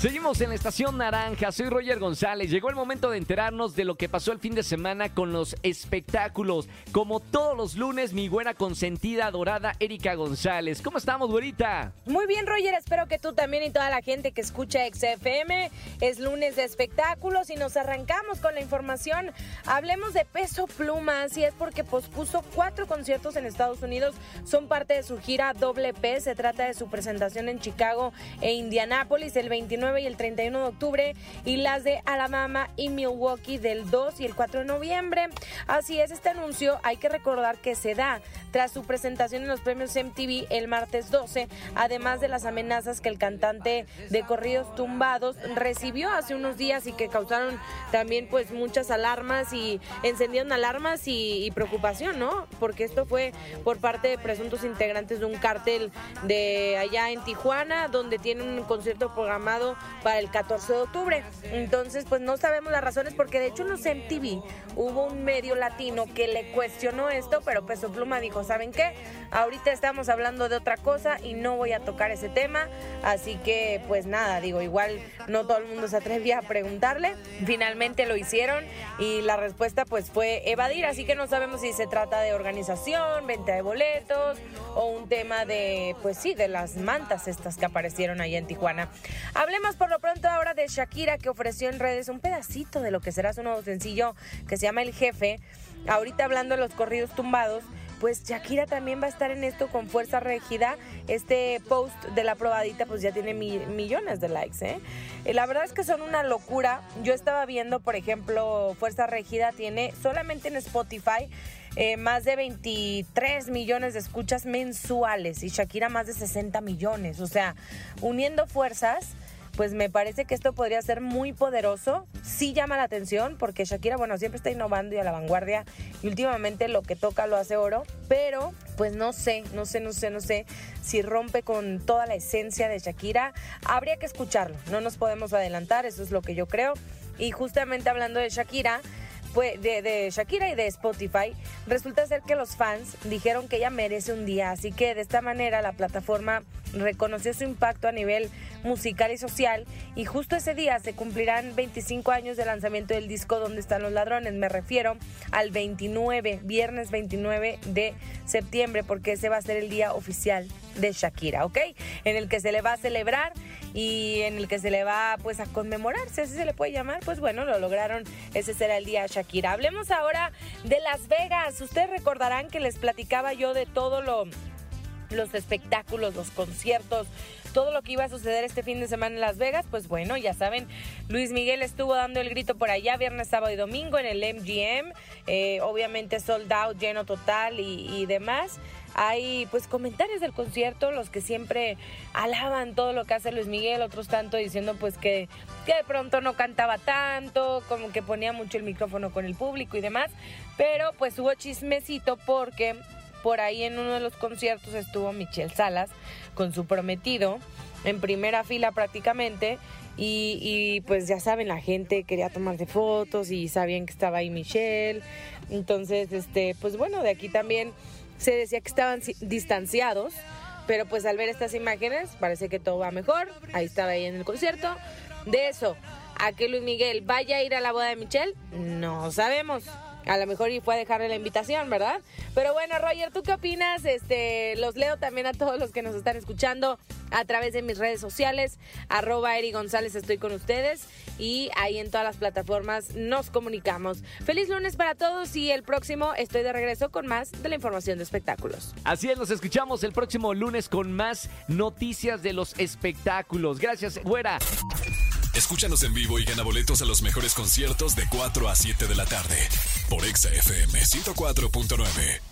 Seguimos en la estación naranja, soy Roger González. Llegó el momento de enterarnos de lo que pasó el fin de semana con los espectáculos. Como todos los lunes, mi buena consentida, adorada Erika González. ¿Cómo estamos, güerita? Muy bien, Roger, espero que tú también y toda la gente que escucha XFM. Es lunes de espectáculos y nos arrancamos con la información. Hablemos de Peso Pluma, así es porque pospuso cuatro conciertos en Estados Unidos. Son parte de su gira Doble P. Se trata de su presentación en Chicago e Indianápolis el 29 y el 31 de octubre y las de Alabama y Milwaukee del 2 y el 4 de noviembre. Así es, este anuncio hay que recordar que se da tras su presentación en los premios MTV el martes 12, además de las amenazas que el cantante de corridos tumbados recibió hace unos días y que causaron también pues muchas alarmas y encendieron alarmas y, y preocupación, ¿no? Porque esto fue por parte de presuntos integrantes de un cártel de allá en Tijuana, donde tiene un concierto programado para el 14 de octubre. Entonces, pues no sabemos las razones porque de hecho en los MTV hubo un medio latino que le cuestionó esto, pero Peso Pluma dijo, ¿saben qué? Ahorita estamos hablando de otra cosa y no voy a tocar ese tema, así que pues nada, digo, igual no todo el mundo se atrevía a preguntarle. Finalmente lo hicieron y la respuesta pues fue evadir, así que no sabemos si se trata de organización, venta de boletos o un tema de, pues sí, de las mantas estas que aparecieron allá en Tijuana. Hablemos por lo pronto ahora de Shakira que ofreció en redes un pedacito de lo que será su nuevo sencillo que se llama El Jefe. Ahorita hablando de los corridos tumbados, pues Shakira también va a estar en esto con fuerza regida. Este post de la probadita pues ya tiene millones de likes, ¿eh? ¿eh? La verdad es que son una locura. Yo estaba viendo, por ejemplo, Fuerza Regida tiene solamente en Spotify eh, más de 23 millones de escuchas mensuales y Shakira más de 60 millones. O sea, uniendo fuerzas pues me parece que esto podría ser muy poderoso. Sí llama la atención porque Shakira, bueno, siempre está innovando y a la vanguardia y últimamente lo que toca lo hace oro, pero pues no sé, no sé, no sé, no sé si rompe con toda la esencia de Shakira. Habría que escucharlo, no nos podemos adelantar, eso es lo que yo creo. Y justamente hablando de Shakira, pues, de, de, Shakira y de Spotify, resulta ser que los fans dijeron que ella merece un día, así que de esta manera la plataforma reconoció su impacto a nivel musical y social y justo ese día se cumplirán 25 años de lanzamiento del disco Donde están los ladrones, me refiero al 29, viernes 29 de septiembre, porque ese va a ser el día oficial de Shakira, ¿ok? En el que se le va a celebrar y en el que se le va pues a conmemorar, si así se le puede llamar, pues bueno, lo lograron, ese será el día Shakira. Hablemos ahora de Las Vegas, ustedes recordarán que les platicaba yo de todo lo los espectáculos, los conciertos, todo lo que iba a suceder este fin de semana en Las Vegas, pues bueno, ya saben, Luis Miguel estuvo dando el grito por allá viernes, sábado y domingo en el MGM, eh, obviamente sold out, lleno total y, demás. Hay pues comentarios del concierto, los que siempre alaban todo lo que hace Luis Miguel, otros tanto diciendo pues que, que de pronto no cantaba tanto, como que ponía mucho el micrófono con el público y demás, pero pues hubo chismecito porque por ahí en uno de los conciertos estuvo Michelle Salas con su prometido en primera fila prácticamente y, pues ya saben, la gente quería tomarse fotos y sabían que estaba ahí Michelle. Entonces, este, pues bueno, de aquí también se decía que estaban distanciados, pero pues al ver estas imágenes parece que todo va mejor. Ahí estaba ahí en el concierto. De eso, a que Luis Miguel vaya a ir a la boda de Michelle, no sabemos. A lo mejor y fue a dejarle la invitación, ¿verdad? Pero bueno, Roger, ¿tú qué opinas? Este, los leo también a todos los que nos están escuchando a través de mis redes sociales, arroba Eri González, estoy con ustedes y ahí en todas las plataformas nos comunicamos. Feliz lunes para todos y el próximo estoy de regreso con más de la información de espectáculos. Así es, nos escuchamos el próximo lunes con más noticias de los espectáculos. Gracias, fuera. Escúchanos en vivo y gana boletos a los mejores conciertos de 4 a 7 de la tarde por Exa FM 104.9.